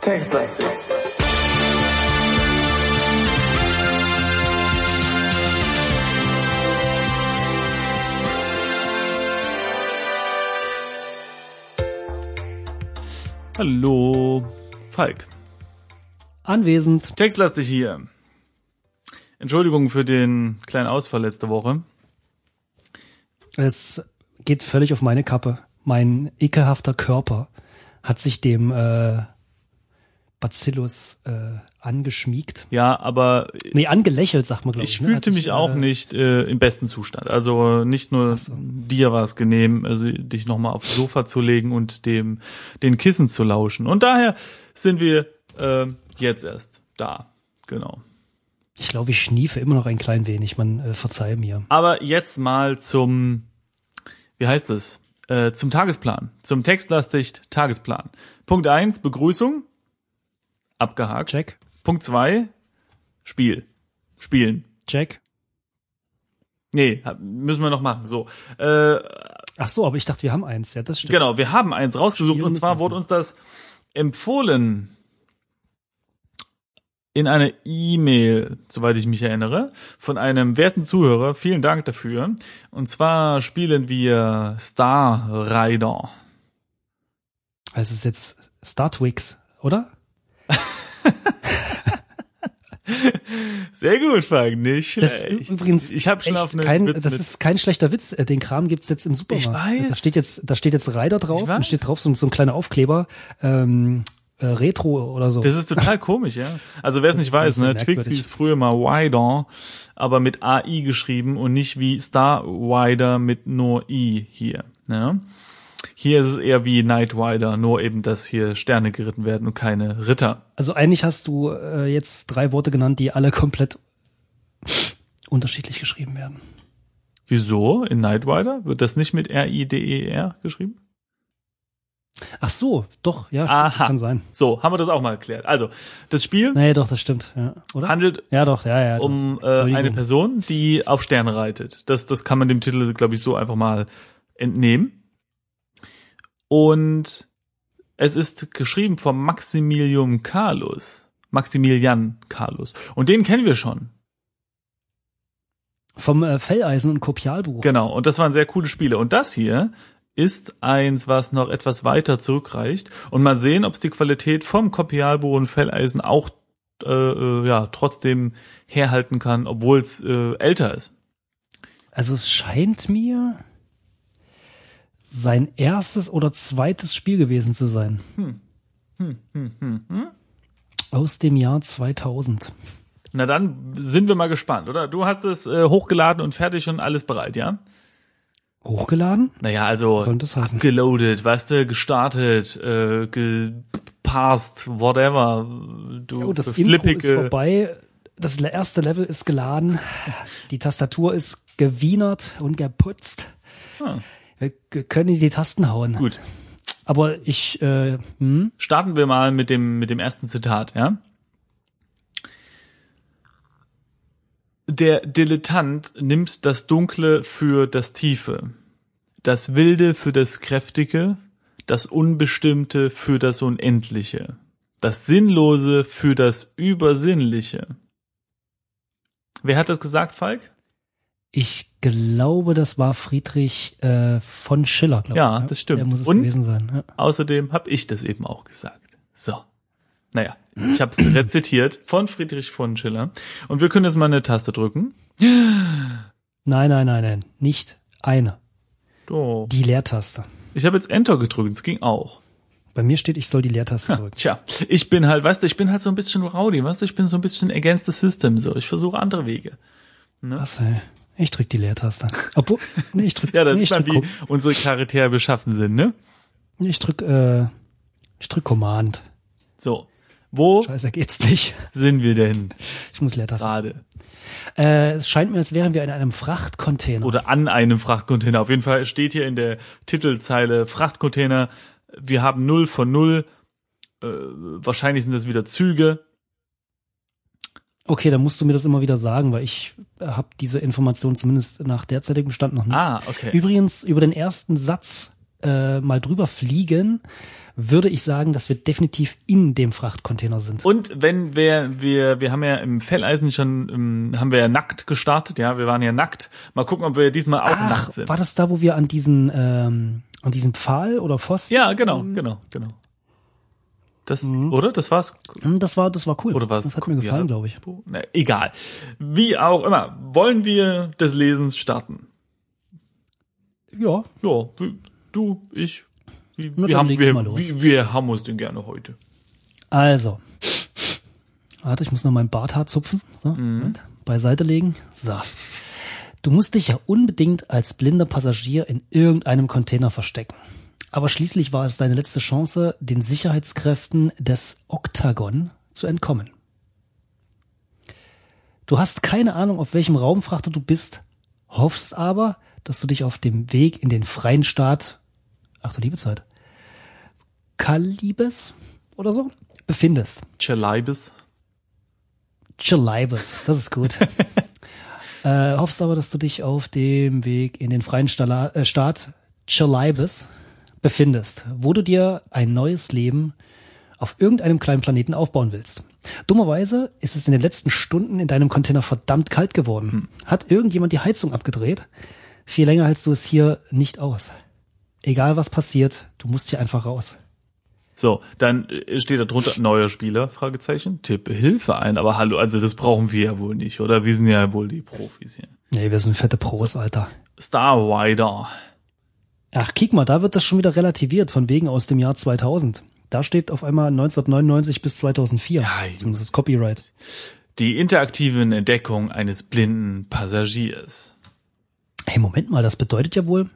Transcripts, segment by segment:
Textlastig. Hallo, Falk. Anwesend. Textlastig hier. Entschuldigung für den kleinen Ausfall letzte Woche. Es geht völlig auf meine Kappe. Mein ekelhafter Körper hat sich dem äh, Bacillus äh, angeschmiegt. Ja, aber Nee, angelächelt, sagt man, glaube ich. ich ne? fühlte Hat mich sich, auch äh, nicht äh, im besten Zustand. Also nicht nur so. dir war es genehm, also dich nochmal aufs Sofa zu legen und dem den Kissen zu lauschen. Und daher sind wir äh, jetzt erst da. Genau. Ich glaube, ich schniefe immer noch ein klein wenig. Man äh, verzeih mir. Aber jetzt mal zum, wie heißt es? Äh, zum Tagesplan. Zum textlastig Tagesplan. Punkt eins Begrüßung. Abgehakt. Check. Punkt zwei Spiel. Spielen. Check. Nee, müssen wir noch machen. So. Äh, Ach so, aber ich dachte, wir haben eins. Ja, das stimmt. genau, wir haben eins rausgesucht Spielen und zwar wurde uns das empfohlen in einer E-Mail, soweit ich mich erinnere, von einem werten Zuhörer. Vielen Dank dafür. Und zwar spielen wir Star Rider. Es ist jetzt Star Twix, oder? Sehr gut, Frank, nicht Das schlecht. ist übrigens ich habe schon echt auf kein, Witz das ist kein schlechter Witz. Äh, Den Kram gibt's jetzt im Supermarkt. Ich weiß. Da steht jetzt, da steht jetzt Rider drauf und steht drauf so, so ein kleiner Aufkleber. Ähm, äh, Retro oder so. Das ist total komisch, ja. Also wer es nicht weiß, ne, Twix hieß früher mal Wider, aber mit AI geschrieben und nicht wie Star Wider mit nur I hier. Ne? Hier ist es eher wie Night Rider, nur eben, dass hier Sterne geritten werden und keine Ritter. Also eigentlich hast du äh, jetzt drei Worte genannt, die alle komplett unterschiedlich geschrieben werden. Wieso? In Night Rider wird das nicht mit R-I-D-E-R E geschrieben? Ach so, doch, ja, stimmt, das Aha. kann sein. So, haben wir das auch mal erklärt. Also, das Spiel Nee, doch, das stimmt, ja. Oder? handelt ja, doch, ja, ja. um äh, eine. Person, die auf Sterne reitet. Das, das kann man dem Titel, glaube ich, so einfach mal entnehmen. Und es ist geschrieben vom Maximilian Carlos. Maximilian Carlos. Und den kennen wir schon. Vom äh, Felleisen und Kopialbuch. Genau. Und das waren sehr coole Spiele. Und das hier ist eins, was noch etwas weiter zurückreicht. Und mal sehen, ob es die Qualität vom Kopialbuch und Felleisen auch äh, äh, ja trotzdem herhalten kann, obwohl es äh, älter ist. Also es scheint mir sein erstes oder zweites Spiel gewesen zu sein. Aus dem Jahr 2000. Na dann sind wir mal gespannt, oder? Du hast es äh, hochgeladen und fertig und alles bereit, ja? Hochgeladen? Naja, also Was soll das heißen? geloadet, weißt du, gestartet, äh, gepasst, whatever. Du Oh, das Intro ist vorbei. Das erste Level ist geladen. Die Tastatur ist gewienert und geputzt. Ah. Wir wir können in die Tasten hauen. Gut, Aber ich, äh, hm, starten wir mal mit dem mit dem ersten Zitat, ja? Der Dilettant nimmt das Dunkle für das Tiefe, das Wilde für das Kräftige, das Unbestimmte für das Unendliche, das Sinnlose für das Übersinnliche. Wer hat das gesagt, Falk? ich glaube, das war Friedrich äh, von Schiller, glaube Ja, ich. ne? das stimmt. Der muss es Und? gewesen sein. Ja. Außerdem habe ich das eben auch gesagt. So. Naja, ich habe es rezitiert von Friedrich von Schiller. Und wir können jetzt mal eine Taste drücken. Nein, nein, nein, nein. Nicht eine. Oh. Die Leertaste. Ich habe jetzt Enter gedrückt, es ging auch. Bei mir steht, ich soll die Leertaste drücken. Tja, ich bin halt, weißt du, ich bin halt so ein bisschen rowdy, weißt du, ich bin so ein bisschen against the system, so. Ich versuche andere Wege. Was, ey? Ich drück die Leertaste. Obwohl, nee, ich drück, Ja, das nee, ist dann, drück, wie unsere Charaktere beschaffen sind, ne? ich drück, äh, ich drück Command. So. Wo Scheiße, geht's nicht. sind wir denn Ich muss Leertaste. gerade? Äh, es scheint mir, als wären wir in einem Frachtcontainer. Oder an einem Frachtcontainer. Auf jeden Fall steht hier in der Titelzeile Frachtcontainer. Wir haben null von null. Äh, wahrscheinlich sind das wieder Züge. Okay, dann musst du mir das immer wieder sagen, weil ich habe diese Information zumindest nach derzeitigem Stand noch nicht. Ah, okay. Übrigens, über den ersten Satz äh, mal drüber fliegen, würde ich sagen, dass wir definitiv in dem Frachtcontainer sind. Und wenn wir, wir, wir haben ja im Felleisen schon, ähm, haben wir ja nackt gestartet, ja, wir waren ja nackt. Mal gucken, ob wir diesmal auch Ach, nackt sind. war das da, wo wir an diesen, ähm, an diesem Pfahl oder Pfosten? Ja, genau, genau, genau. Das, oder? Das war's. Hm, Das war, das war cool. Oder was? Das hat mir gefallen, glaube ich. Na, egal. Wie auch immer. Wollen wir des Lesens starten? Ja, Ja, du, ich. Wir, dann haben, wir, wie, wir haben uns denn gerne heute. also. Warte, ich muss noch meinen Barthaar zupfen. So, Moment. beiseite legen. So. Du musst dich ja unbedingt als blinder Passagier in irgendeinem Container verstecken. Aber schließlich war es deine letzte Chance, den Sicherheitskräften des Oktagon zu entkommen. Du hast keine Ahnung, auf welchem Raumfrachter du bist, hoffst aber, dass du dich auf dem Weg in den freien Staat, ach du liebe Zeit, Kalibes oder so, befindest. Chalibis. Chalibes, das ist gut. äh, hoffst aber, dass du dich auf dem Weg in den freien Stala äh, Staat Chalibes befindest, wo du dir ein neues Leben auf irgendeinem kleinen Planeten aufbauen willst. Dummerweise ist es in den letzten Stunden in deinem Container verdammt kalt geworden. Hat irgendjemand die Heizung abgedreht? Viel länger hältst du es hier nicht aus. Egal was passiert, du musst hier einfach raus. So, dann äh, steht da drunter neuer Spieler, Fragezeichen, tippe Hilfe ein, aber hallo, also das brauchen wir ja wohl nicht, oder? Wir sind ja wohl die Profis hier. Nee, wir sind fette Pros, Alter. Starwider. Ach, kick mal, da wird das schon wieder relativiert, von wegen aus dem Jahr 2000. Da steht auf einmal 1999 bis 2004. Ja, Zumindest das Copyright. Die interaktiven Entdeckung eines blinden Passagiers. Hey, Moment mal, das bedeutet ja wohl,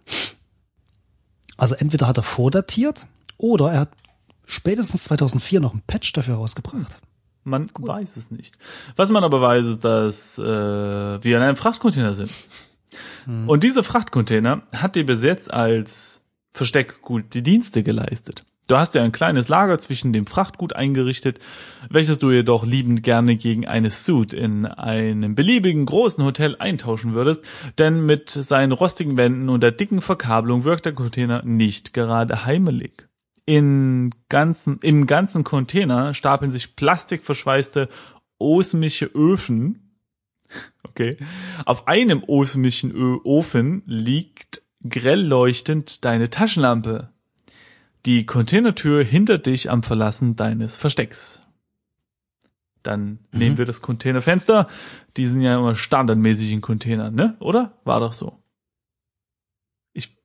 also entweder hat er vordatiert oder er hat spätestens 2004 noch ein Patch dafür rausgebracht. Man weiß es nicht. Was man aber weiß, ist, dass äh, wir in einem Frachtcontainer sind. Und dieser Frachtcontainer hat dir bis jetzt als Versteck gute Dienste geleistet. Du hast ja ein kleines Lager zwischen dem Frachtgut eingerichtet, welches du jedoch liebend gerne gegen eine Suit in einem beliebigen großen Hotel eintauschen würdest, denn mit seinen rostigen Wänden und der dicken Verkabelung wirkt der Container nicht gerade heimelig. In ganzen, Im ganzen Container stapeln sich plastikverschweißte osmische Öfen. Okay. Auf einem osmischen Ö Ofen liegt grell leuchtend deine Taschenlampe. Die Containertür hinter dich am Verlassen deines Verstecks. Dann nehmen wir das Containerfenster. Die sind ja immer standardmäßig in Containern, ne? Oder? War doch so. Ich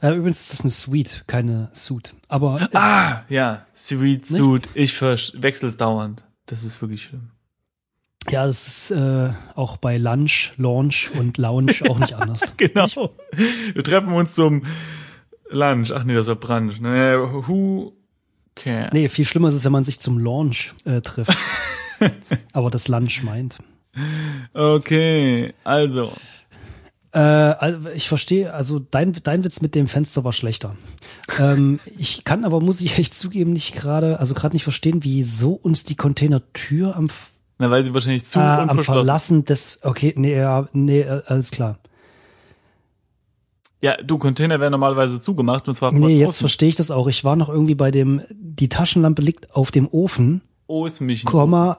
Äh, übrigens ist das eine Suite, keine Suit. Aber äh, Ah, ja, Sweet Suit. Ich verwechsel es dauernd. Das ist wirklich schlimm. ja, das ist äh, auch bei Lunch, Launch und Lounge auch nicht anders. Genau. Wir treffen uns zum Lunch. Ach nee, das war Brunch. Ne, who can? Nee, viel schlimmer ist es, wenn man sich zum Launch äh, trifft. Aber das Lunch meint. Okay, also. Äh, ich verstehe, also dein, dein Witz mit dem Fenster war schlechter. ähm, ich kann aber, muss ich echt zugeben, nicht gerade, also gerade nicht verstehen, wieso uns die Containertür am, Na, weil sie wahrscheinlich zu äh, am Verlassen des, okay, nee, ja, nee, äh, alles klar. Ja, du, Container wären normalerweise zugemacht und zwar Nee, jetzt verstehe ich das auch. Ich war noch irgendwie bei dem, die Taschenlampe liegt auf dem Ofen, Osmischen. Komma,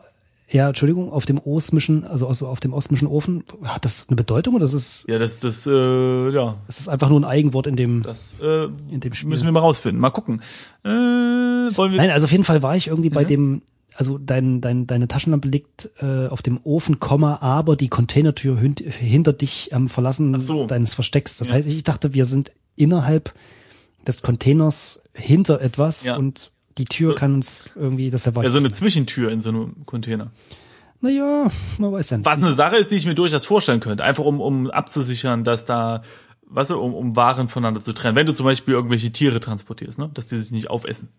ja, Entschuldigung, auf dem osmischen, also, also auf dem osmischen Ofen. Hat das eine Bedeutung oder ist es, Ja, das, das, äh, ja, ist es einfach nur ein Eigenwort in dem, das äh, in dem Spiel? müssen wir mal rausfinden. Mal gucken. Äh, wollen wir? Nein, also auf jeden Fall war ich irgendwie bei dem, also dein, dein, deine Taschenlampe liegt äh, auf dem Ofen, Komma, aber die Containertür hin, hinter dich am Verlassen Ach so. deines Verstecks. Das Ja. heißt, ich dachte, wir sind innerhalb des Containers hinter etwas Ja. und die Tür So- kann uns irgendwie, das war Ja, so eine Zwischentür in so einem Container. Naja, man weiß ja nicht. Was eine Sache ist, die ich mir durchaus vorstellen könnte. Einfach um, um abzusichern, dass da, weißt du, um, um Waren voneinander zu trennen. Wenn du zum Beispiel irgendwelche Tiere transportierst, ne? dass die sich nicht aufessen.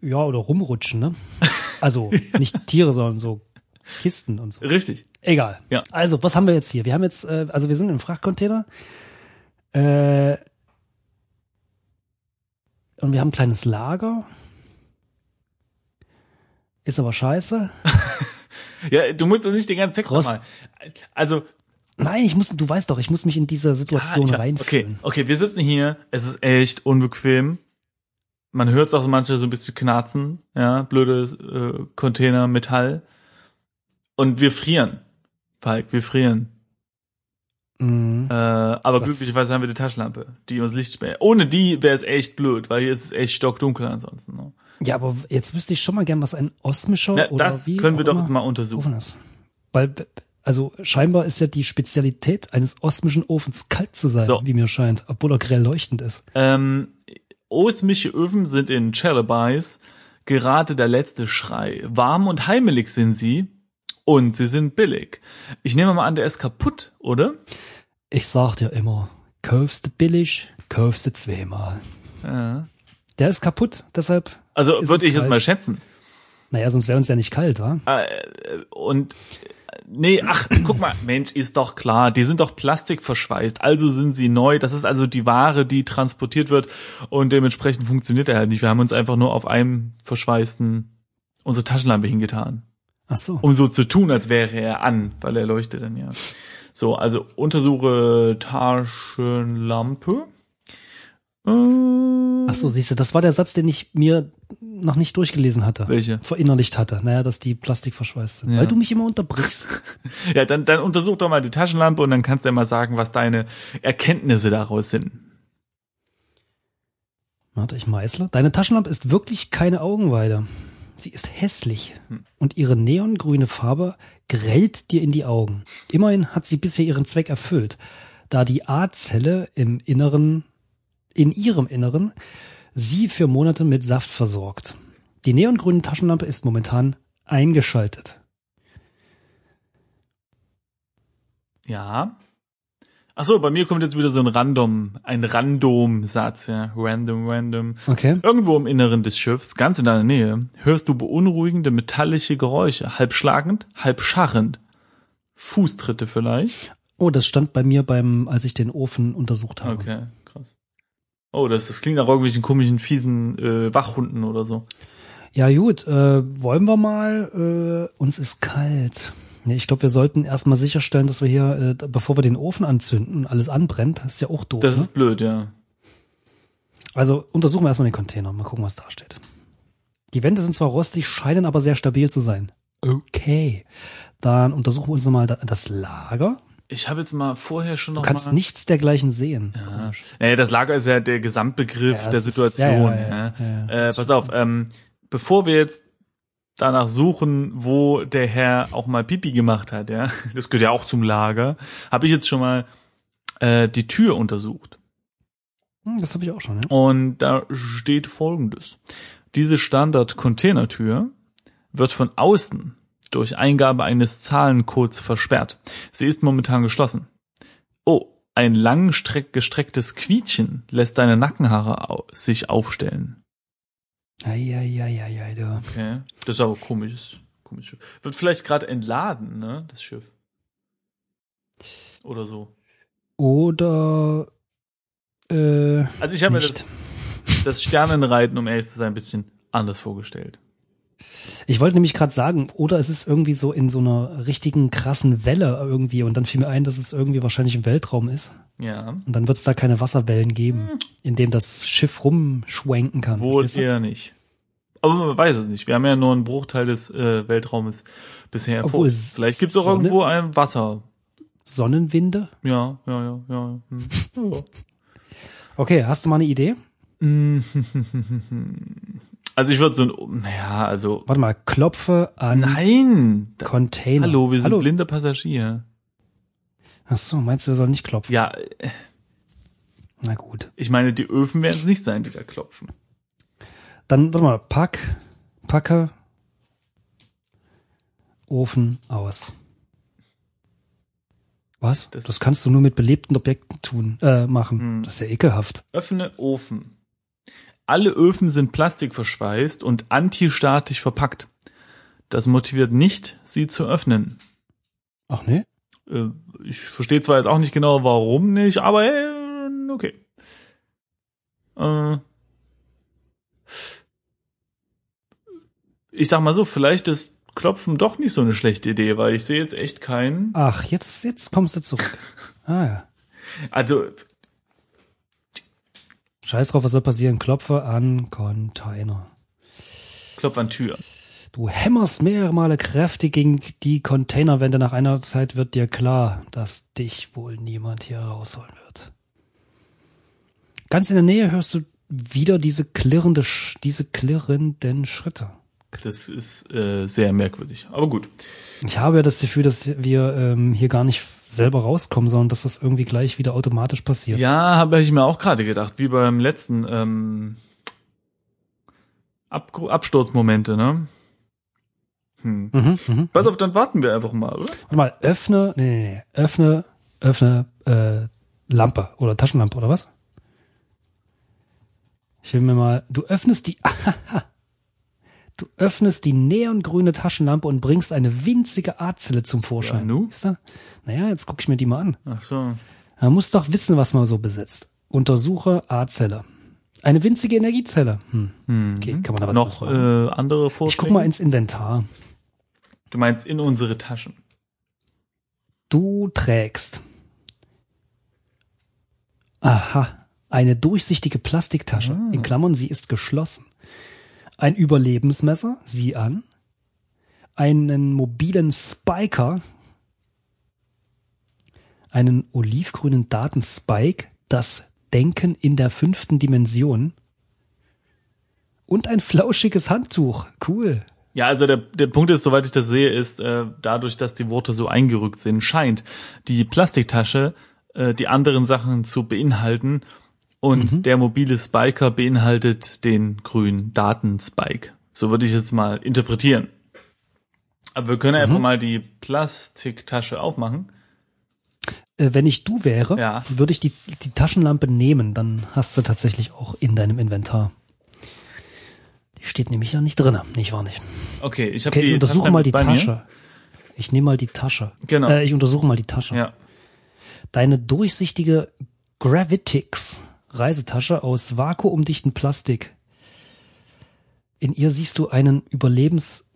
Ja, oder rumrutschen, ne? Also nicht Tiere, sondern so Kisten und so. Richtig. Egal. Ja. Also, was haben wir jetzt hier? Wir haben jetzt, äh, also wir sind im Frachtcontainer. Äh, und wir haben ein kleines Lager. Ist aber scheiße. Ja, du musst das nicht den ganzen Text Rost- nochmal. Also, Nein, ich muss, du weißt doch, ich muss mich in diese Situation ich- reinfühlen. Okay, okay, wir sitzen hier, es ist echt unbequem. Man hört es auch manchmal so ein bisschen knarzen, ja, blöde äh, Container, Metall. Und wir frieren. Falk, wir frieren. Mhm. Äh, aber Was- glücklicherweise haben wir die Taschenlampe, die uns Licht spendet. Ohne die wäre es echt blöd, weil hier ist es echt stockdunkel ansonsten. Ne? Ja, aber jetzt wüsste ich schon mal gern, was ein osmischer Ja, oder das wie können wir doch jetzt mal untersuchen. Ofen ist. Weil, also scheinbar ist ja die Spezialität eines osmischen Ofens kalt zu sein, So. wie mir scheint, obwohl er grell leuchtend ist. Ähm, osmische Öfen sind in Chalabais gerade der letzte Schrei. Warm und heimelig sind sie und sie sind billig. Ich nehme mal an, der ist kaputt, oder? Ich sag dir immer, kaufst du billig, kaufst du zweimal. Ja. Der ist kaputt, deshalb, Also würde ich jetzt kalt. mal schätzen. naja, sonst wäre uns ja nicht kalt, wa? Äh, und äh, nee, ach, guck mal, Mensch, ist doch klar, die sind doch plastikverschweißt, also sind sie neu. Das ist also die Ware, die transportiert wird und dementsprechend funktioniert er halt nicht. Wir haben uns einfach nur auf einem verschweißten unsere Taschenlampe hingetan. Ach so. um so zu tun, als wäre er an, weil er leuchtet dann ja. So, also untersuche Taschenlampe. Äh, Ach so, siehst du, das war der Satz, den ich mir noch nicht durchgelesen hatte. Welche? Verinnerlicht hatte. Naja, dass die Plastik verschweißt sind. Ja. Weil du mich immer unterbrichst. Ja, dann, dann untersuch doch mal die Taschenlampe und dann kannst du ja mal sagen, was deine Erkenntnisse daraus sind. Warte, ich meißle. Deine Taschenlampe ist wirklich keine Augenweide. Sie ist hässlich und ihre neongrüne Farbe grellt dir in die Augen. Immerhin hat sie bisher ihren Zweck erfüllt, da die A-Zelle im Inneren, in ihrem Inneren, sie für Monate mit Saft versorgt. Die neongrüne Taschenlampe ist momentan eingeschaltet. Ja. Ach so, bei mir kommt jetzt wieder so ein Random, ein Random-Satz, ja. Random, random. Okay. Irgendwo im Inneren des Schiffs, ganz in deiner Nähe, hörst du beunruhigende metallische Geräusche, halb schlagend, halb scharrend. Fußtritte vielleicht. Oh, das stand bei mir beim, als ich den Ofen untersucht habe. Okay. Oh, das, das klingt nach irgendwelchen komischen, fiesen äh, Wachhunden oder so. Ja gut, äh, wollen wir mal, äh, uns ist kalt. Ich glaube, wir sollten erstmal sicherstellen, dass wir hier, äh, bevor wir den Ofen anzünden und alles anbrennt, das ist ja auch doof. Das ne? ist blöd, ja. Also untersuchen wir erstmal den Container, mal gucken, was da steht. Die Wände sind zwar rostig, scheinen aber sehr stabil zu sein. Okay. Dann untersuchen wir uns nochmal da- das Lager. Ich habe jetzt mal vorher schon noch Du kannst mal nichts dergleichen sehen. Ja. Naja, das Lager ist ja der Gesamtbegriff Ja, der ist- Situation. ja, ja, ja, ja. ja, Äh, pass auf, ähm, bevor wir jetzt danach suchen, wo der Herr auch mal Pipi gemacht hat, ja, das gehört ja auch zum Lager, habe ich jetzt schon mal äh, die Tür untersucht. Hm, Das habe ich auch schon, ja. Und da steht folgendes. Diese Standard-Containertür wird von außen durch Eingabe eines Zahlencodes versperrt. Sie ist momentan geschlossen. Oh, ein lang streck gestrecktes Quietchen lässt deine Nackenhaare au sich aufstellen. Eieieiei, du. Okay. Das ist aber komisch. komisch. Wird vielleicht gerade entladen, ne, das Schiff. Oder so. Oder äh, Also ich habe mir das, das Sternenreiten, um ehrlich zu sein, ein bisschen anders vorgestellt. Ich wollte nämlich gerade sagen, oder es ist irgendwie so in so einer richtigen krassen Welle irgendwie und dann fiel mir ein, dass es irgendwie wahrscheinlich im Weltraum ist. Ja. Und dann wird es da keine Wasserwellen geben, in dem das Schiff rumschwenken kann. Wohl verstehst du? eher nicht. Aber man weiß es nicht. Wir haben ja nur einen Bruchteil des äh, Weltraumes bisher es Vielleicht gibt es auch Sonne- irgendwo ein Wasser. Sonnenwinde? Ja, ja, ja, ja. Hm. ja. Okay, hast du mal eine Idee? Also ich würde so ein, naja, also, Warte mal, klopfe an nein. Da, Container. hallo, wir sind Hallo. blinder Passagier. Ach so, meinst du, wir sollen nicht klopfen? Ja, Na gut. ich meine, die Öfen werden es nicht sein, die da klopfen. Dann, warte mal, pack, packe, Ofen aus. Was? Das- Das, kannst du nur mit belebten Objekten tun, äh, machen. Hm. Das ist ja ekelhaft. Öffne Ofen. Alle Öfen sind plastikverschweißt und antistatisch verpackt. Das motiviert nicht, sie zu öffnen. Ach? Äh, ich verstehe zwar jetzt auch nicht genau, warum nicht, aber äh, okay. Äh, ich sag mal so, vielleicht ist Klopfen doch nicht so eine schlechte Idee, weil ich sehe jetzt echt keinen. Ach, jetzt, jetzt kommst du zurück. Ah ja. Also, Scheiß drauf, was soll passieren? Klopfe an Container. Klopf an Tür. Du hämmerst mehrere Male kräftig gegen die Containerwände. Nach einer Zeit wird dir klar, dass dich wohl niemand hier rausholen wird. Ganz in der Nähe hörst du wieder diese klirrende, diese klirrenden Schritte. Das ist äh, sehr merkwürdig. Aber gut. Ich habe ja das Gefühl, dass wir ähm, hier gar nicht selber rauskommen, sondern dass das irgendwie gleich wieder automatisch passiert. Ja, habe ich mir auch gerade gedacht, wie beim letzten ähm, Ab Absturzmomente, ne? Hm. Mhm, mhm. Pass auf, dann warten wir einfach mal, oder? Warte mal, öffne, nee, nee, nee, öffne, öffne äh, Lampe oder Taschenlampe oder was? Ich will mir mal, du öffnest die, du öffnest die neongrüne Taschenlampe und bringst eine winzige Artzelle zum Vorschein. Ja, nu? Siehst du? Naja, jetzt guck ich mir die mal an. Ach so. Man muss doch wissen, was man so besitzt. Untersuche A-Zelle. Eine winzige Energiezelle. Hm. Okay, kann man was Noch äh, andere Vorschläge? Ich guck mal ins Inventar. Du meinst in unsere Taschen. Du trägst. Aha. Eine durchsichtige Plastiktasche. In Klammern, sie ist geschlossen. Ein Überlebensmesser, sieh an. Einen mobilen Spiker. Einen olivgrünen Datenspike. Das Denken in der fünften Dimension. Und ein flauschiges Handtuch. Cool. Ja, also der, der Punkt ist, soweit ich das sehe, ist äh, dadurch, dass die Worte so eingerückt sind, scheint die Plastiktasche äh, die anderen Sachen zu beinhalten und der mobile Spiker beinhaltet den grünen Datenspike. So würde ich jetzt mal interpretieren. Aber wir können einfach mal die Plastiktasche aufmachen. Äh, wenn ich du wäre, Ja. würde ich die, die Taschenlampe nehmen, dann hast du tatsächlich auch in deinem Inventar. Die steht nämlich ja nicht drinne, nicht wahr nicht? Okay, ich habe Okay, die ich untersuche Tasche mal die bei mir. Tasche. Ich nehme mal die Tasche. Genau. Äh, ich untersuche mal die Tasche. Ja. Deine durchsichtige Gravitix Reisetasche aus vakuumdichten Plastik. In ihr siehst du einen Überlebens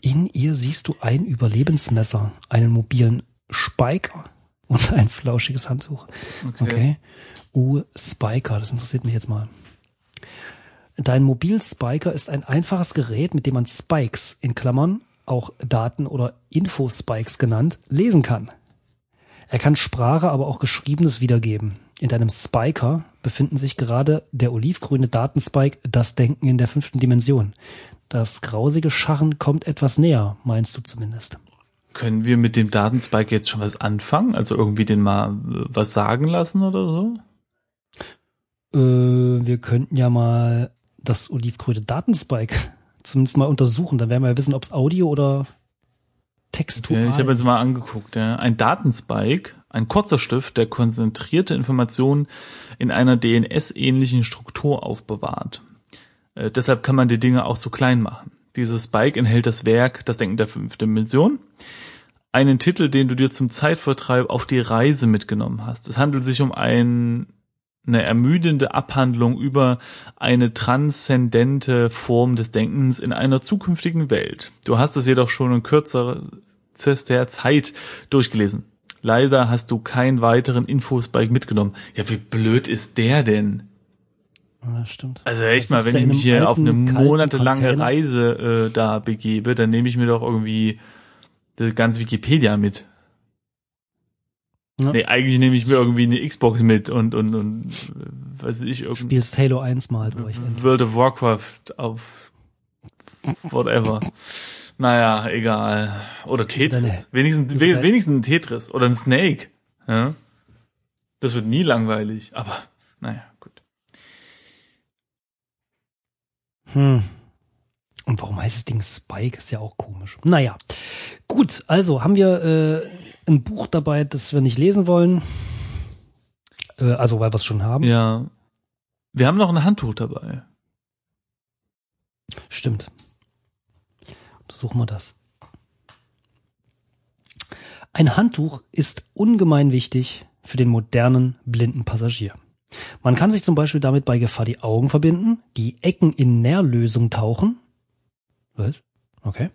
in ihr siehst du ein Überlebensmesser, einen mobilen Spiker und ein flauschiges Handtuch. Okay. Okay. Uh, Spiker, das interessiert mich jetzt mal. Dein Mobil-Spiker ist ein einfaches Gerät, mit dem man Spikes in Klammern, auch Daten- oder Info-Spikes genannt, lesen kann. Er kann Sprache, aber auch Geschriebenes wiedergeben. In deinem Spiker befinden sich gerade der olivgrüne Datenspike, das Denken in der fünften Dimension. Das grausige Scharren kommt etwas näher, meinst du zumindest. Können wir mit dem Datenspike jetzt schon was anfangen? Also irgendwie den mal äh, was sagen lassen oder so? Äh, wir könnten ja mal das olivgrüne Datenspike zumindest mal untersuchen. Dann werden wir ja wissen, ob es Audio oder Textual Okay, ich habe jetzt mal angeguckt. Ja. Ein Datenspike, ein kurzer Stift, der konzentrierte Informationen in einer DNS-ähnlichen Struktur aufbewahrt. Äh, deshalb kann man die Dinge auch so klein machen. Dieses Spike enthält das Werk Das Denken der fünften Dimension. Einen Titel, den du dir zum Zeitvertreib auf die Reise mitgenommen hast. Es handelt sich um ein, eine ermüdende Abhandlung über eine transzendente Form des Denkens in einer zukünftigen Welt. Du hast es jedoch schon in kürzester Zeit durchgelesen. Leider hast du keinen weiteren Infospike mitgenommen. Ja, wie blöd ist der denn? Ja, stimmt. Also echt mal, wenn ich mich hier auf eine monatelange Container. Reise äh, da begebe, dann nehme ich mir doch irgendwie das ganze Wikipedia mit. Ja. Nee, eigentlich nehme ich mir irgendwie eine Xbox mit und und und äh, weiß ich irgendwie Spielst Halo 1 mal durch. World of Warcraft auf whatever. Naja, egal. Oder Tetris. Wenigstens, we- wenigstens ein Tetris oder ein Snake. Ja? Das wird nie langweilig, aber naja, gut. Hm. Und warum heißt das Ding Spike? Ist ja auch komisch. Naja. Gut, also haben wir äh, ein Buch dabei, das wir nicht lesen wollen. Äh, also weil wir es schon haben. Ja. Wir haben noch ein Handtuch dabei. Stimmt. Untersuchen wir das. Ein Handtuch ist ungemein wichtig für den modernen blinden Passagier. Man kann sich zum Beispiel damit bei Gefahr die Augen verbinden, die Ecken in Nährlösung tauchen. Was? Okay.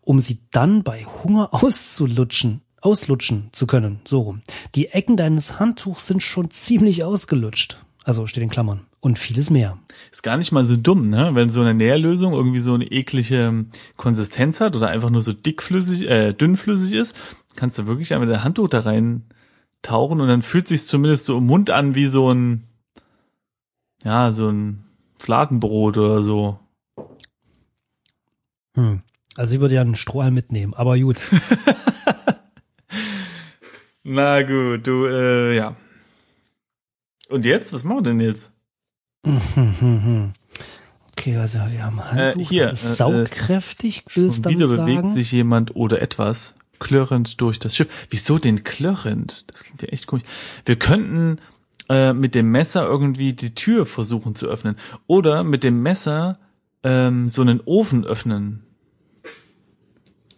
um sie dann bei Hunger auszulutschen, auslutschen zu können. So rum. Die Ecken deines Handtuchs sind schon ziemlich ausgelutscht. Also steht in Klammern. Und vieles mehr. Ist gar nicht mal so dumm, ne? Wenn so eine Nährlösung irgendwie so eine eklige Konsistenz hat oder einfach nur so dickflüssig, äh, dünnflüssig ist, kannst du wirklich einfach der Handtuch da rein tauchen und dann fühlt sich zumindest so im Mund an wie so ein, ja, so ein Fladenbrot oder so. Hm. Also ich würde ja einen Strohhalm mitnehmen, aber gut. Na gut, du, äh, ja. Und jetzt? Was machen wir denn jetzt? Okay, also wir haben Handtuch, Äh, hier, das ist äh, saugkräftig, willst Schon du wieder bewegt sagen? sich jemand oder etwas klirrend durch das Schiff. Wieso denn klirrend? Das klingt ja echt komisch. Wir könnten äh, mit dem Messer irgendwie die Tür versuchen zu öffnen. Oder mit dem Messer ähm, so einen Ofen öffnen.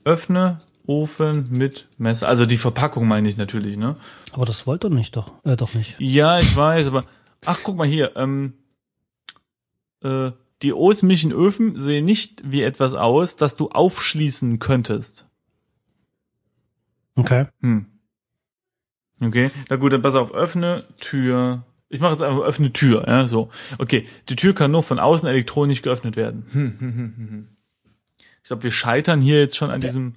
Öffne Ofen mit Messer. Also die Verpackung meine ich natürlich, ne? Aber das wollte doch nicht doch, äh, doch nicht. Ja, ich weiß, aber ach, guck mal hier. Ähm, äh, die osmischen Öfen sehen nicht wie etwas aus, das du aufschließen könntest. Okay. Hm. Okay, na gut, dann pass auf, öffne Tür. Ich mache jetzt einfach öffne Tür, ja, so. Okay, die Tür kann nur von außen elektronisch geöffnet werden. Hm, hm, hm, hm, hm. Ich glaube, wir scheitern hier jetzt schon an diesem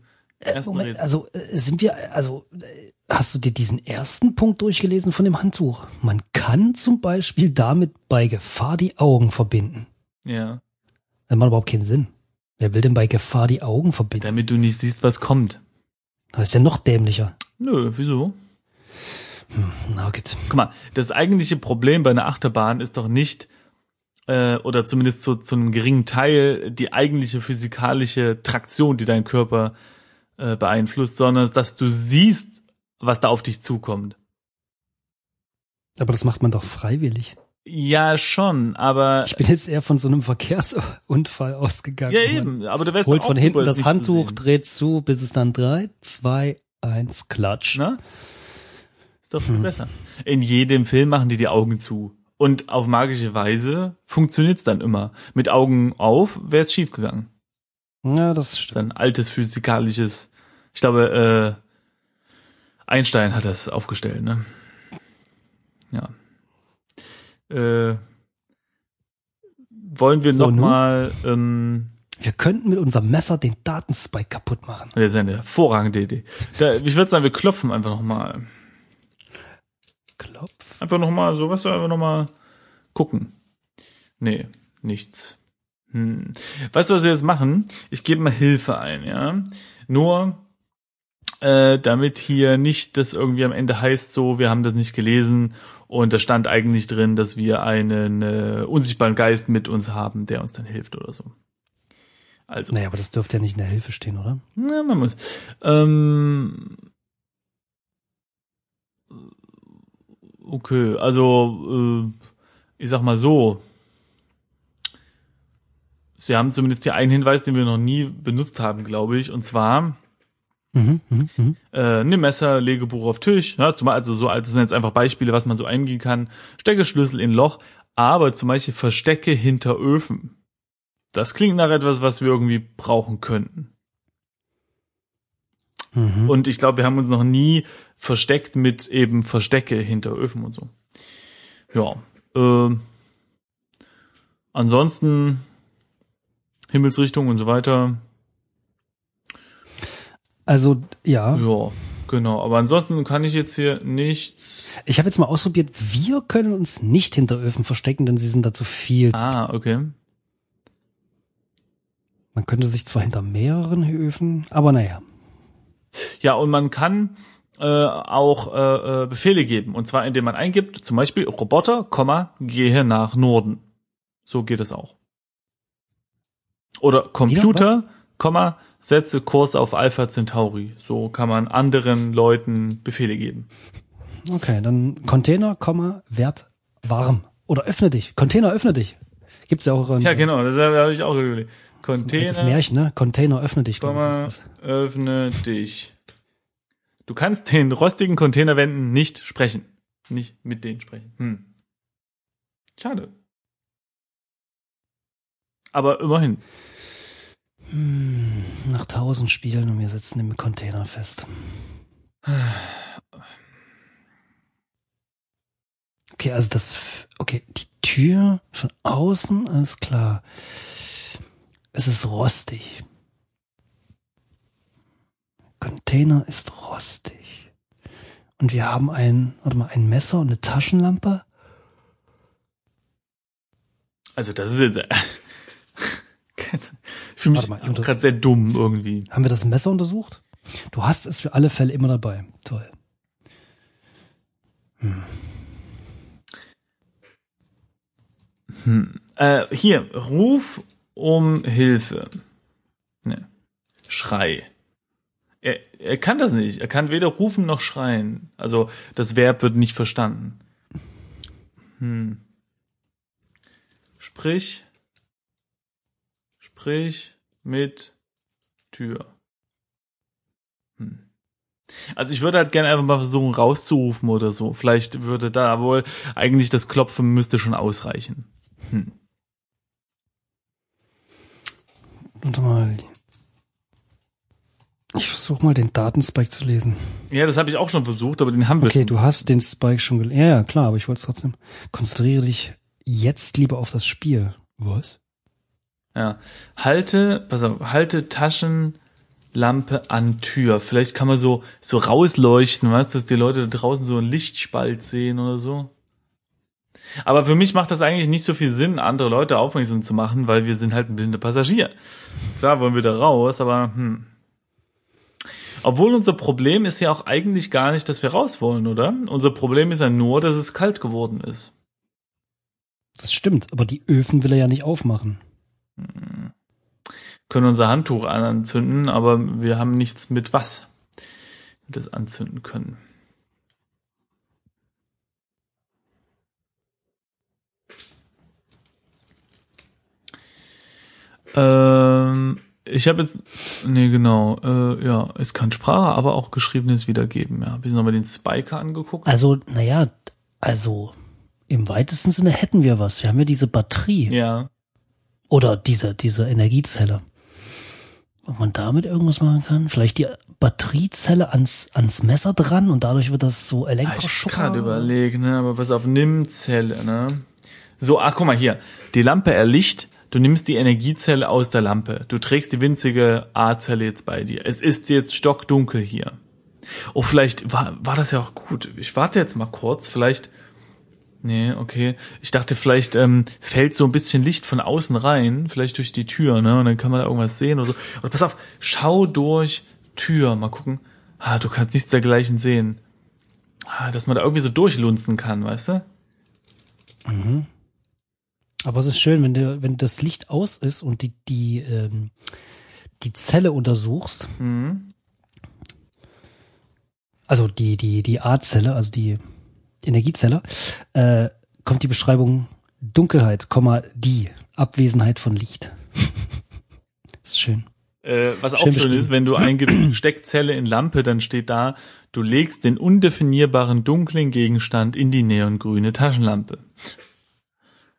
Moment, also äh, sind wir, also äh, hast du dir diesen ersten Punkt durchgelesen von dem Handtuch? Man kann zum Beispiel damit bei Gefahr die Augen verbinden. Ja, Das macht überhaupt keinen Sinn. Wer will denn bei Gefahr die Augen verbinden? damit du nicht siehst, was kommt. Das ist ja noch dämlicher. Nö, wieso? Na gut. Guck mal, das eigentliche Problem bei einer Achterbahn ist doch nicht, äh, oder zumindest zu, zu einem geringen Teil, die eigentliche physikalische Traktion, die dein Körper äh, beeinflusst, sondern dass du siehst, was da auf dich zukommt. Aber das macht man doch freiwillig. Ja, schon, aber Ich bin jetzt eher von so einem Verkehrsunfall ausgegangen. ja eben, aber du wärst Holt von hinten das zu Handtuch, sehen. dreht zu, bis es dann drei, zwei, eins, klatsch. Ne? Ist doch viel besser. In jedem Film machen die die Augen zu. Und auf magische Weise funktioniert's dann immer. Mit Augen auf wäre es schief gegangen. Ja, das stimmt. ein altes physikalisches, ich glaube, äh, Einstein hat das aufgestellt, ne? Ja. Äh, wollen wir So, noch nun? mal, ähm, Wir könnten mit unserem Messer den Datenspike kaputt machen. das ist eine hervorragende Idee. Da, ich würde sagen, wir klopfen einfach noch mal. Klopf. Einfach noch mal, so, was wir einfach noch mal gucken. Nee, nichts. Hm. Weißt du, was wir jetzt machen? Ich gebe mal Hilfe ein, ja. Nur, äh, damit hier nicht das irgendwie am Ende heißt, so, wir haben das nicht gelesen und da stand eigentlich drin, dass wir einen äh, unsichtbaren Geist mit uns haben, der uns dann hilft oder so. Also, Naja, aber das dürfte ja nicht in der Hilfe stehen, oder? na, man muss. Ähm, okay, also äh, ich sag mal so. Sie haben zumindest hier einen Hinweis, den wir noch nie benutzt haben, glaube ich. Und zwar Mhm, mhm, mhm. äh, nimm Messer, lege Buch auf Tisch. Ja, zumal also so, also das sind jetzt einfach Beispiele, was man so eingehen kann. Stecke Schlüssel in Loch, aber zum Beispiel verstecke hinter Öfen. Das klingt nach etwas, was wir irgendwie brauchen könnten. Mhm. Und ich glaube, wir haben uns noch nie versteckt mit eben Verstecke hinter Öfen und so. Ja. Äh, ansonsten Himmelsrichtung und so weiter. Also, ja. Ja, genau. Aber ansonsten kann ich jetzt hier nichts. Ich habe jetzt mal ausprobiert, wir können uns nicht hinter Öfen verstecken, denn sie sind da zu viel. Ah, okay. Man könnte sich zwar hinter mehreren Öfen, aber naja. Ja, und man kann äh, auch äh, äh, Befehle geben. Und zwar, indem man eingibt, zum Beispiel Roboter, Komma, gehe nach Norden. So geht es auch. Oder Computer, Komma, setze Kurs auf Alpha Centauri. So kann man anderen Leuten Befehle geben. Okay, dann Container, Komma, Wert warm. Oder öffne dich. Container, öffne dich. Gibt's ja auch ein Ja, genau, das habe ich auch überlegt. Container, Märchen, ne? Container, öffne dich. Komma, ist das. öffne dich. Du kannst den rostigen Containerwänden nicht sprechen. Nicht mit denen sprechen. Hm. Schade. Aber immerhin. Nach tausend Spielen und wir sitzen im Container fest. Okay, also das, okay, die Tür von außen, alles klar. Es ist rostig. Container ist rostig. Und wir haben ein, warte mal, ein Messer und eine Taschenlampe. Also das ist jetzt. Ich fühle mich gerade sehr dumm irgendwie. Haben wir das Messer untersucht? Du hast es für alle Fälle immer dabei. Toll. Äh, hier, ruf um Hilfe. Ne. Schrei. Er, er kann das nicht. Er kann weder rufen noch schreien. Also das Verb wird nicht verstanden. Hm. Sprich. Sprich mit Tür. Hm. Also ich würde halt gerne einfach mal versuchen rauszurufen oder so. Vielleicht würde da wohl eigentlich das Klopfen müsste schon ausreichen. Warte mal. Ich versuche mal den Datenspike zu lesen. Ja, das habe ich auch schon versucht, aber den haben wir Okay, schon. du hast den Spike schon gelesen. Ja, ja, klar, aber ich wollte es trotzdem. Konzentriere dich jetzt lieber auf das Spiel. Was? Ja. Halte, pass auf, halte Taschenlampe an Tür. Vielleicht kann man so, so rausleuchten, weißt dass die Leute da draußen so einen Lichtspalt sehen oder so. Aber für mich macht das eigentlich nicht so viel Sinn, andere Leute aufmerksam zu machen, weil wir sind halt ein blinder Passagier. Klar wollen wir da raus, aber hm. Obwohl unser Problem ist ja auch eigentlich gar nicht, dass wir raus wollen, oder? Unser Problem ist ja nur, dass es kalt geworden ist. Das stimmt, aber die Öfen will er ja nicht aufmachen. Können unser Handtuch anzünden, aber wir haben nichts mit was wir das anzünden können. Ähm, ich habe jetzt, nee, genau, äh, ja, es kann Sprache, aber auch Geschriebenes wiedergeben. Ja, habe ich nochmal den Spiker angeguckt. Also, naja, also im weitesten Sinne hätten wir was. Wir haben ja diese Batterie Ja, oder diese, diese Energiezelle. Ob man damit irgendwas machen kann? Vielleicht die Batteriezelle ans, ans Messer dran und dadurch wird das so Hab ich elektrisch. gerade überlegt, ne, aber was auf Nimmzelle, ne? So, ach, guck mal hier. Die Lampe erlicht, du nimmst die Energiezelle aus der Lampe. Du trägst die winzige A-Zelle jetzt bei dir. Es ist jetzt stockdunkel hier. Oh, vielleicht war, war das ja auch gut. Ich warte jetzt mal kurz, vielleicht. Nee, okay. Ich dachte, vielleicht ähm, fällt so ein bisschen Licht von außen rein, vielleicht durch die Tür, ne? Und dann kann man da irgendwas sehen oder so. Oder pass auf, schau durch Tür, mal gucken. Ah, du kannst nichts dergleichen sehen. Ah, dass man da irgendwie so durchlunzen kann, weißt du? Aber es ist schön, wenn du, wenn das Licht aus ist und die, die, ähm, die Zelle untersuchst. Mhm. Also die, die, die A-Zelle, also die Energiezelle, äh, kommt die Beschreibung Dunkelheit, Komma, die Abwesenheit von Licht. das ist schön. Äh, was auch Schön schön beschrieben. ist, wenn du eingibst Steckzelle in Lampe, dann steht da, du legst den undefinierbaren dunklen Gegenstand in die neongrüne Taschenlampe.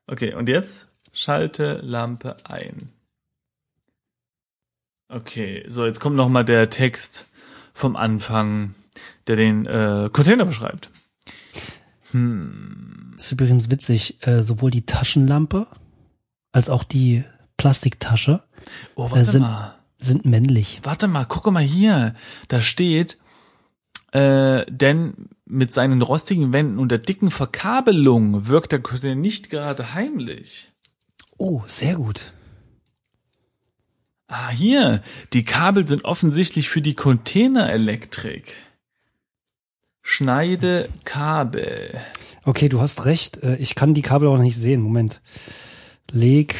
Okay, und jetzt schalte Lampe ein. Okay, so jetzt kommt noch mal der Text vom Anfang, der den äh, Container beschreibt. Ist übrigens witzig, äh, sowohl die Taschenlampe als auch die Plastiktasche Oh, äh, sind, mal. sind männlich. Warte mal, guck mal hier. Da steht, äh, denn mit seinen rostigen Wänden und der dicken Verkabelung wirkt der Container nicht gerade heimlich. Oh, sehr gut. Ah, hier. Die Kabel sind offensichtlich für die Containerelektrik. Schneide Kabel. Okay, du hast recht. Äh, Ich kann die Kabel auch nicht sehen. Moment. Leg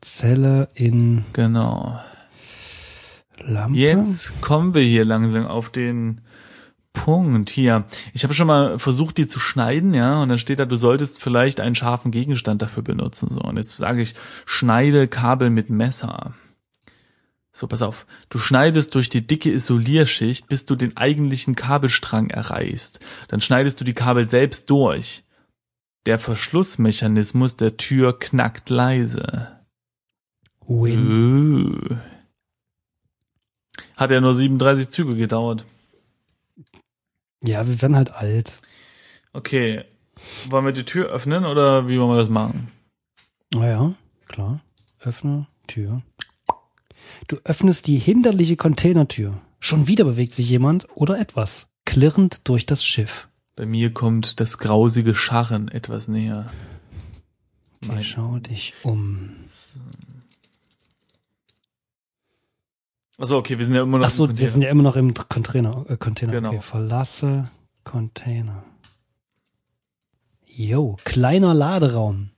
Zelle in Genau. Lampe. Jetzt kommen wir hier langsam auf den Punkt hier. Ich habe schon mal versucht, die zu schneiden, ja, und dann steht da, du solltest vielleicht einen scharfen Gegenstand dafür benutzen. So, und jetzt sage ich, schneide Kabel mit Messer. So, pass auf. Du schneidest durch die dicke Isolierschicht, bis du den eigentlichen Kabelstrang erreichst. Dann schneidest du die Kabel selbst durch. Der Verschlussmechanismus der Tür knackt leise. Win. Uh. Hat ja nur 37 Züge gedauert. Ja, wir werden halt alt. Okay. Wollen wir die Tür öffnen oder wie wollen wir das machen? Naja, klar. Öffne Tür. Du öffnest die hinderliche Containertür. Schon wieder bewegt sich jemand oder etwas, klirrend durch das Schiff. Bei mir kommt das grausige Scharren etwas näher. Okay, Mein- schau dich um. Achso, okay, wir sind ja immer noch. Ach so, im wir sind ja immer noch im Container. Äh, Container. Genau. Okay, verlasse Container. Jo, kleiner Laderaum.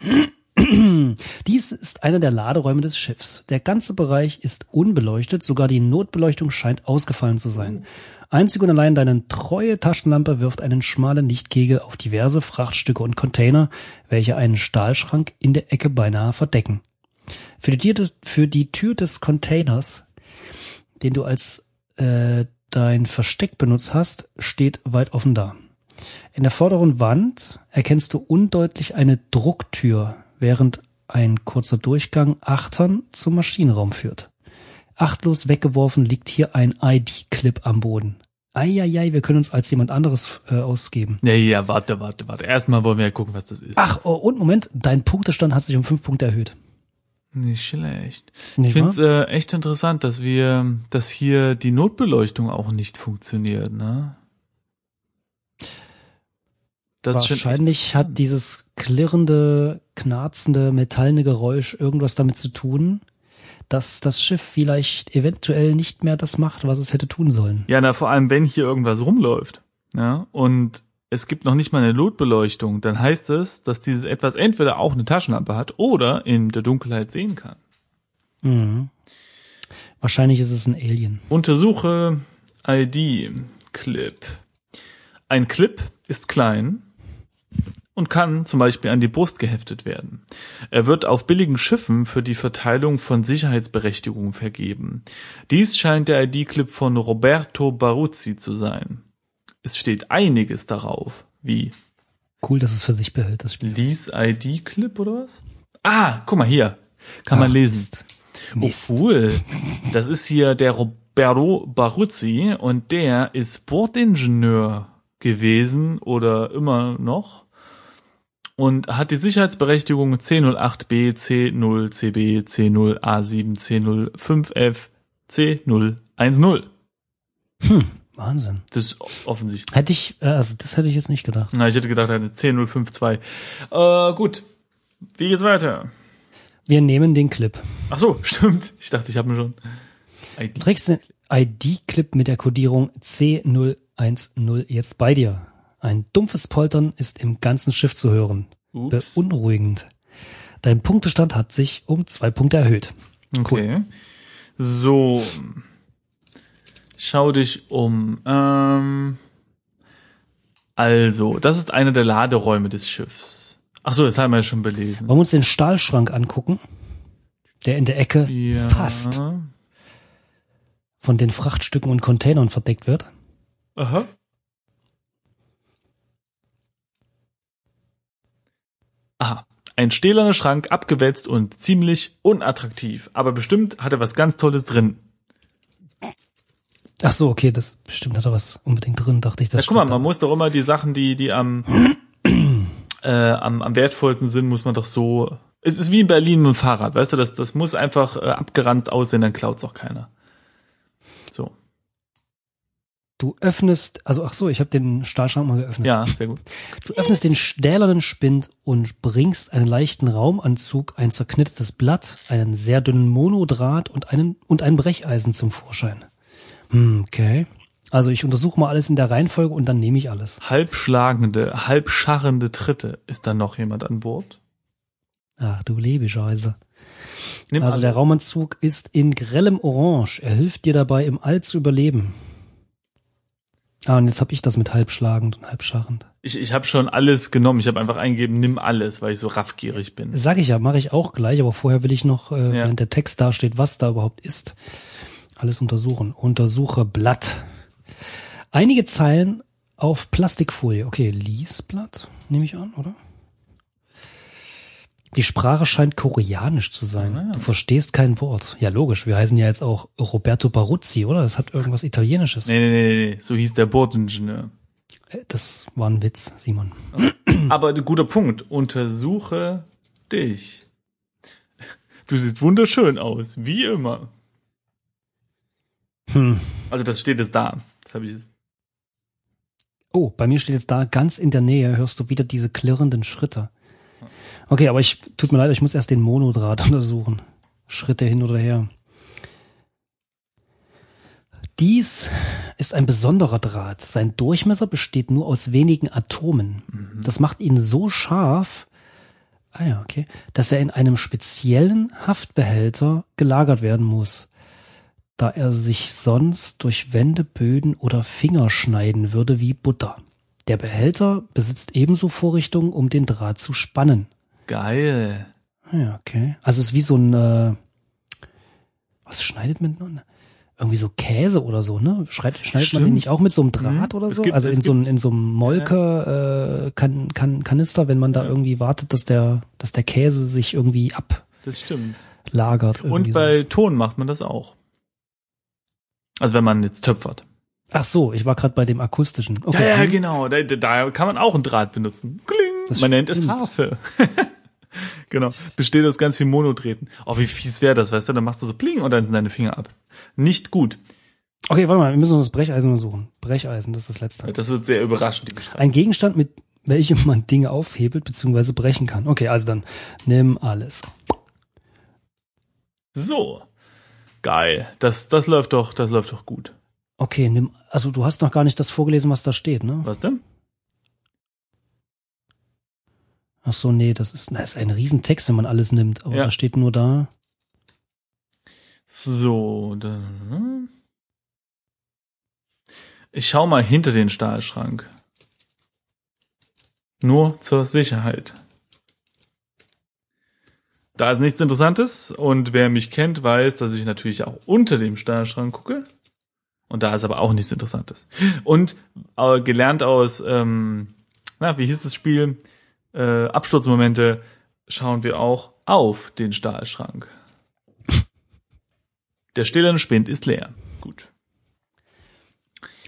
Dies ist einer der Laderäume des Schiffs. Der ganze Bereich ist unbeleuchtet, sogar die Notbeleuchtung scheint ausgefallen zu sein. Einzig und allein deine treue Taschenlampe wirft einen schmalen Lichtkegel auf diverse Frachtstücke und Container, welche einen Stahlschrank in der Ecke beinahe verdecken. Für die, Tür des- für die Tür des Containers, den du als äh, dein Versteck benutzt hast, steht weit offen da. In der vorderen Wand erkennst du undeutlich eine Drucktür, während ein kurzer Durchgang achtern zum Maschinenraum führt. Achtlos weggeworfen liegt hier ein ID-Clip am Boden. Eieiei, wir können uns als jemand anderes äh, ausgeben. Ja, ja, warte, warte, warte. Erstmal wollen wir ja gucken, was das ist. Ach, oh, und Moment, dein Punktestand hat sich um fünf Punkte erhöht. Nicht schlecht. Nicht ich finde es äh, echt interessant, dass wir, dass hier die Notbeleuchtung auch nicht funktioniert, ne? Das Wahrscheinlich hat dieses klirrende, knarzende, metallene Geräusch irgendwas damit zu tun, dass das Schiff vielleicht eventuell nicht mehr das macht, was es hätte tun sollen. Ja, na, vor allem, wenn hier irgendwas rumläuft, ja, und es gibt noch nicht mal eine Notbeleuchtung, dann heißt es, dass dieses etwas entweder auch eine Taschenlampe hat oder in der Dunkelheit sehen kann. Mhm. Wahrscheinlich ist es ein Alien. Untersuche ID Clip. Ein Clip ist klein und kann zum Beispiel an die Brust geheftet werden. Er wird auf billigen Schiffen für die Verteilung von Sicherheitsberechtigungen vergeben. Dies scheint der ID-Clip von Roberto Baruzzi zu sein. Es steht einiges darauf, wie Cool, dass es für sich behält, das Spiel. Lease ID-Clip oder was? Ah, guck mal hier. Kann man Ach, lesen. Mist. Mist. Oh, cool. Das ist hier der Roberto Baruzzi und der ist Bordingenieur gewesen oder immer noch und hat die Sicherheitsberechtigung C08B, C0CB, C0A7, C05F, C010. Wahnsinn. Das ist offensichtlich. Hätte ich, äh, also das hätte ich jetzt nicht gedacht. Na, ich hätte gedacht, hätte C052. Äh, gut. Wie geht's weiter? Wir nehmen den Clip. Ach so, stimmt. Ich dachte, ich habe ihn schon. ID. Du trägst den ID-Clip mit der Codierung C010 jetzt bei dir. Ein dumpfes Poltern ist im ganzen Schiff zu hören. Ups. Beunruhigend. Dein Punktestand hat sich um zwei Punkte erhöht. Okay. So. Schau dich um. Ähm, also, das ist einer der Laderäume des Schiffs. Ach so, das haben wir ja schon belesen. Wollen wir uns den Stahlschrank angucken? Der in der Ecke Ja. fast von den Frachtstücken und Containern verdeckt wird. Aha. Aha. Ein stählerner Schrank, abgewetzt und ziemlich unattraktiv. Aber bestimmt hat er was ganz Tolles drin. Ach so, okay, das bestimmt hat er was unbedingt drin, dachte ich. Ja, Das guck mal, man da. muss doch immer die Sachen, die, die am, äh, am, am wertvollsten sind, muss man doch so. Es ist wie in Berlin mit dem Fahrrad, weißt du, das, das muss einfach äh, abgeranzt aussehen, dann klaut's auch keiner. So. Du öffnest, also ach so, ich habe den Stahlschrank mal geöffnet. Ja, sehr gut. Du öffnest den stählernen Spind und bringst einen leichten Raumanzug, ein zerknittertes Blatt, einen sehr dünnen Monodraht und einen und ein Brecheisen zum Vorschein. Hm, okay. Also ich untersuche mal alles in der Reihenfolge und dann nehme ich alles. Halbschlagende, halbscharrende Tritte. Ist da noch jemand an Bord? Ach du Lebescheiße. Nimm Also alle. der Raumanzug ist in grellem Orange. Er hilft dir dabei, im All zu überleben. Ah, und jetzt habe ich das mit halbschlagend und halbscharrend. Ich, ich habe schon alles genommen. Ich habe einfach eingegeben, nimm alles, weil ich so raffgierig bin. Sag ich ja, mache ich auch gleich, aber vorher will ich noch, äh, Ja. während der Text dasteht, was da überhaupt ist, alles untersuchen. Untersuche Blatt. Einige Zeilen auf Plastikfolie. Okay, Liesblatt, nehme ich an, oder? Die Sprache scheint koreanisch zu sein. Ah. Du verstehst kein Wort. Ja, logisch. Wir heißen ja jetzt auch Roberto Baruzzi, oder? Das hat irgendwas Italienisches. Nee, nee, nee, nee, so hieß der Bordingenieur. Äh, Das war ein Witz, Simon. Aber ein guter Punkt. Untersuche dich. Du siehst wunderschön aus, wie immer. Hm. Also das steht jetzt da. Das habe ich jetzt. Oh, bei mir steht jetzt da, ganz in der Nähe hörst du wieder diese klirrenden Schritte. Okay, aber ich, tut mir leid, ich muss erst den Monodraht untersuchen. Schritte hin oder her. Dies ist ein besonderer Draht. Sein Durchmesser besteht nur aus wenigen Atomen. Das macht ihn so scharf, ah ja, okay, dass er in einem speziellen Haftbehälter gelagert werden muss, da er sich sonst durch Wände, Böden oder Finger schneiden würde wie Butter. Der Behälter besitzt ebenso Vorrichtungen, um den Draht zu spannen. Geil. Ah Ja, okay. Also es ist wie so ein, äh, was schneidet man? Irgendwie so Käse oder so, ne? Schneidet, schneidet man den Stimmt. nicht auch mit so einem Draht Mhm. oder so? gibt- also in so, einem- in so einem Molke äh, kan, kan, Kanister, wenn man da Ja. irgendwie wartet, dass der, dass der Käse sich irgendwie Das stimmt. ablagert. Und bei sowas. Ton macht man das auch. Also wenn man jetzt töpfert. Ach so, ich war gerade bei dem akustischen. Okay. Ja, ja, genau. Da, da kann man auch einen Draht benutzen. Kling. Das man nennt es stimmt. Harfe. genau. Besteht aus ganz viel Monodrähten. Oh, wie fies wäre das, weißt du? Dann machst du so pling und dann sind deine Finger ab. Nicht gut. Okay, warte mal, wir müssen noch das Brecheisen untersuchen. Brecheisen, das ist das letzte. Das wird sehr überraschend, die Beschreibung. Ein Gegenstand, mit welchem man Dinge aufhebelt bzw. brechen kann. Okay, also dann nimm alles. So. Geil. Das, das läuft doch, das läuft doch gut. Okay, nimm, also du hast noch gar nicht das vorgelesen, was da steht, ne? Was denn? Ach so, nee, das ist, das ist ein Riesentext, wenn man alles nimmt, aber Ja. da steht nur da. So, dann. Ich schau mal hinter den Stahlschrank. Nur zur Sicherheit. Da ist nichts Interessantes und wer mich kennt, weiß, dass ich natürlich auch unter dem Stahlschrank gucke. Und da ist aber auch nichts Interessantes. Und äh, gelernt aus, ähm, na, wie hieß das Spiel? Äh, Absturzmomente schauen wir auch auf den Stahlschrank. Der stillende Spind ist leer. Gut.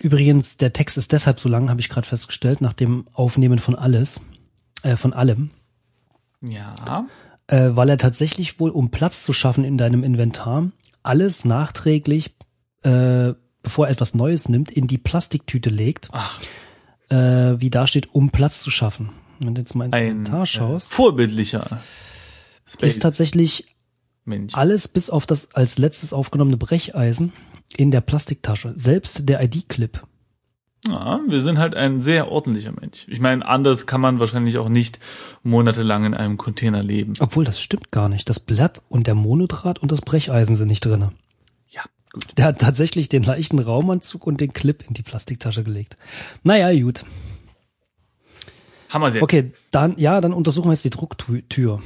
Übrigens, der Text ist deshalb so lang, habe ich gerade festgestellt, nach dem Aufnehmen von alles, äh, von allem, Ja. äh, weil er tatsächlich wohl, um Platz zu schaffen in deinem Inventar, alles nachträglich, äh, bevor er etwas Neues nimmt, in die Plastiktüte legt, Ach, äh, wie da steht, um Platz zu schaffen. Wenn du jetzt mal ins ein Inventar äh, schaust, vorbildlicher Space ist tatsächlich Mensch. alles bis auf das als letztes aufgenommene Brecheisen in der Plastiktasche. Selbst der ID-Clip. Ja, wir sind halt ein sehr ordentlicher Mensch. Ich meine, anders kann man wahrscheinlich auch nicht monatelang in einem Container leben. Obwohl, das stimmt gar nicht. Das Blatt und der Monodraht und das Brecheisen sind nicht drinne. Ja, gut. Der hat tatsächlich den leichten Raumanzug und den Clip in die Plastiktasche gelegt. Naja, gut. Sehr. Okay, dann, ja, dann untersuchen wir jetzt die Drucktür.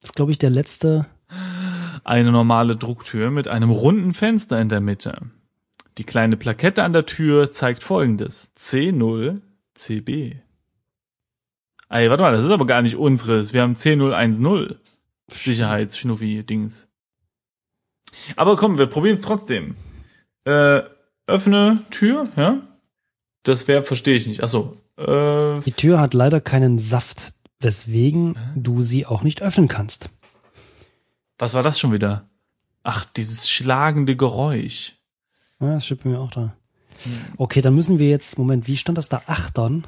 Das ist, glaube ich, der letzte. Eine normale Drucktür mit einem runden Fenster in der Mitte. Die kleine Plakette an der Tür zeigt folgendes. C0CB. Ey, warte mal, das ist aber gar nicht unseres. Wir haben C010. Sicherheitsschnuffi-Dings. Aber komm, wir probieren es trotzdem. Äh, öffne Tür, ja? Das Verb verstehe ich nicht. Achso. Äh, Die Tür hat leider keinen Saft, weswegen du sie auch nicht öffnen kannst. was war das schon wieder? Ach, dieses schlagende Geräusch. Ja, das steht bei mir auch da. Okay, dann müssen wir jetzt, Moment, wie stand das da? Achtern?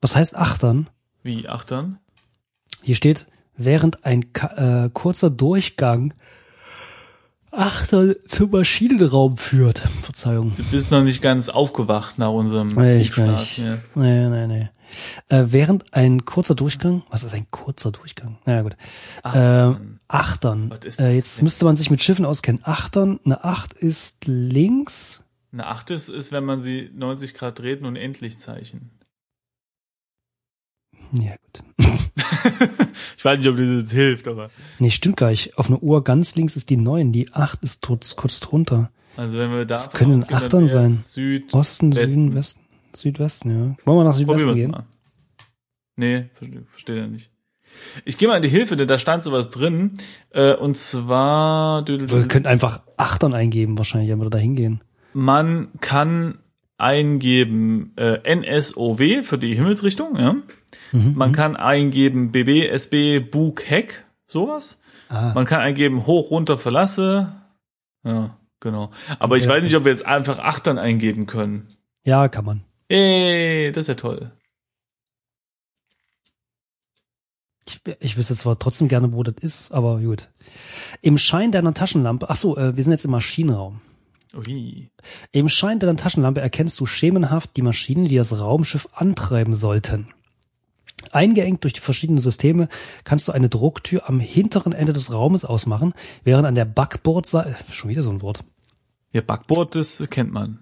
Was heißt Achtern? Wie, achtern? Hier steht, während ein äh, kurzer Durchgang Achter zum Maschinenraum führt. Verzeihung. Du bist noch nicht ganz aufgewacht nach unserem Nee, ich bin nicht. Nee, nee, nee. Äh, während ein kurzer Durchgang, was ist ein kurzer Durchgang? Naja, gut. Ähm, Achtern. Ist Äh, das jetzt denn? müsste man sich mit Schiffen auskennen. Achtern, eine Acht ist links. Eine Acht ist, ist, wenn man sie 90 Grad dreht und endlich Zeichen. Ja, gut. Ich weiß nicht, ob das jetzt hilft, aber. Nee, stimmt gar nicht. Auf einer Uhr ganz links ist die neun. Die acht ist kurz, kurz drunter. Also wenn wir da. Das können Achtern sein. Süd. Osten, Westen. Süden, Westen, Südwesten, ja. Wollen wir nach Südwesten gehen? mal. Nee, ver- versteht er nicht. Ich gehe mal in die Hilfe, denn da stand sowas drin. Äh, und zwar. Wir könnten einfach Achtern eingeben, wahrscheinlich, wenn wir da hingehen. Man kann eingeben äh, NSOW für die Himmelsrichtung, ja. Mhm, Man kann eingeben BB, SB, Bug, Heck, sowas. Ah. Man kann eingeben hoch, runter, verlasse. Ja, genau. Aber okay. ich weiß nicht, ob wir jetzt einfach Achtern eingeben können. Ja, kann man. Ey, das ist ja toll. Ich, ich wüsste zwar trotzdem gerne, wo das ist, aber gut. Im Schein deiner Taschenlampe, ach so, äh, wir sind jetzt im Maschinenraum. Ui. Im Schein deiner Taschenlampe erkennst du schemenhaft die Maschinen, die das Raumschiff antreiben sollten. Eingeengt durch die verschiedenen Systeme kannst du eine Drucktür am hinteren Ende des Raumes ausmachen, während an der Backbordseite, schon wieder so ein Wort. Ja, Backboard, das kennt man.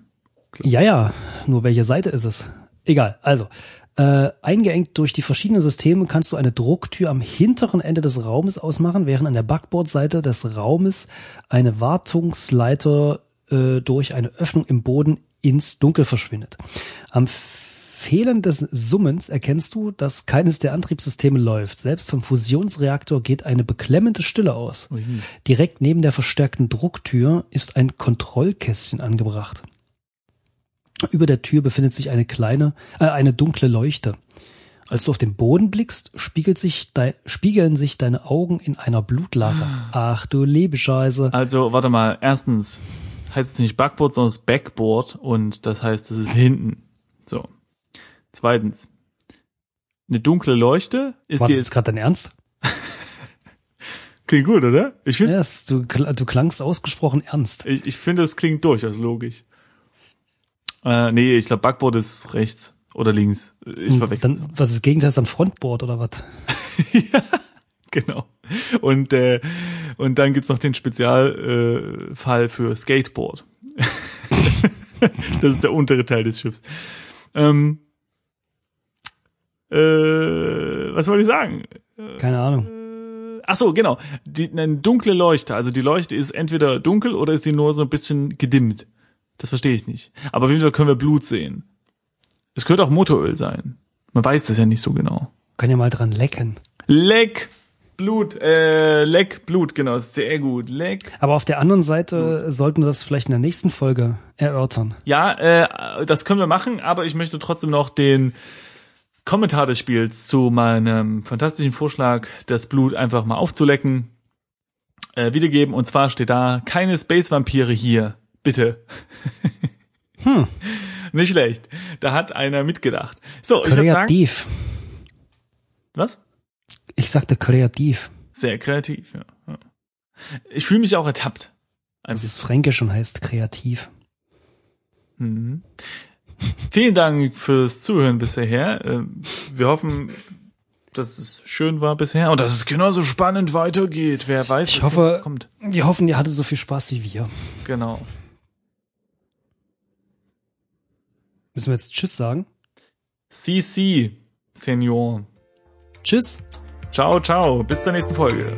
Klar. Ja, ja, nur welche Seite ist es? Egal, also, äh, eingeengt durch die verschiedenen Systeme kannst du eine Drucktür am hinteren Ende des Raumes ausmachen, während an der Backbordseite des Raumes eine Wartungsleiter äh, durch eine Öffnung im Boden ins Dunkel verschwindet. Am Fehlen des Summens erkennst du, dass keines der Antriebssysteme läuft. Selbst vom Fusionsreaktor geht eine beklemmende Stille aus. Ui. Direkt neben der verstärkten Drucktür ist ein Kontrollkästchen angebracht. Über der Tür befindet sich eine kleine, äh, eine dunkle Leuchte. Als du auf den Boden blickst, spiegelt sich de, spiegeln sich deine Augen in einer Blutlache. Ach du Lebescheiße. Also, warte mal. Erstens heißt es nicht Backboard, sondern es Backboard und das heißt, es ist hinten. So. Zweitens, eine dunkle Leuchte ist War das jetzt gerade dein Ernst? klingt gut, oder? Ich finde yes, du, du klangst ausgesprochen ernst. Ich, ich finde, es klingt durchaus logisch. Äh, nee, ich glaube, Backboard ist rechts oder links. Ich hm, verwechsel. Dann, was ist das Gegenteil? Ist dann Frontboard oder was? ja, genau. Und äh, und dann gibt's noch den Spezialfall äh, für Skateboard. das ist der untere Teil des Schiffs. Ähm, äh, was wollte ich sagen? Keine Ahnung. Äh, ach so, genau. Die, eine dunkle Leuchte. Also die Leuchte ist entweder dunkel oder ist sie nur so ein bisschen gedimmt. Das verstehe ich nicht. Aber auf jeden Fall können wir Blut sehen. Es könnte auch Motoröl sein. Man weiß das ja nicht so genau. Kann ja mal dran lecken. Leck! Blut, äh, Leck, Blut, genau, sehr gut. Leck. Aber auf der anderen Seite Blut. sollten wir das vielleicht in der nächsten Folge erörtern. Ja, äh, das können wir machen, aber ich möchte trotzdem noch den Kommentar des Spiels zu meinem fantastischen Vorschlag, das Blut einfach mal aufzulecken, äh, wiedergeben. Und zwar steht da, keine Space-Vampire hier. Bitte. hm. Nicht schlecht. Da hat einer mitgedacht. So, kreativ. Sagen, was? Ich sagte kreativ. Sehr kreativ, ja. Ich fühle mich auch ertappt. Das ist fränkisch und heißt kreativ. Mhm. Vielen Dank fürs Zuhören bisher. Äh, wir hoffen, dass es schön war bisher und dass es genauso spannend weitergeht. Wer weiß, ich hoffe, kommt. Wir hoffen, ihr hattet so viel Spaß wie wir. Genau. Müssen wir jetzt Tschüss sagen? CC, Senior. Tschüss. Ciao, ciao. Bis zur nächsten Folge.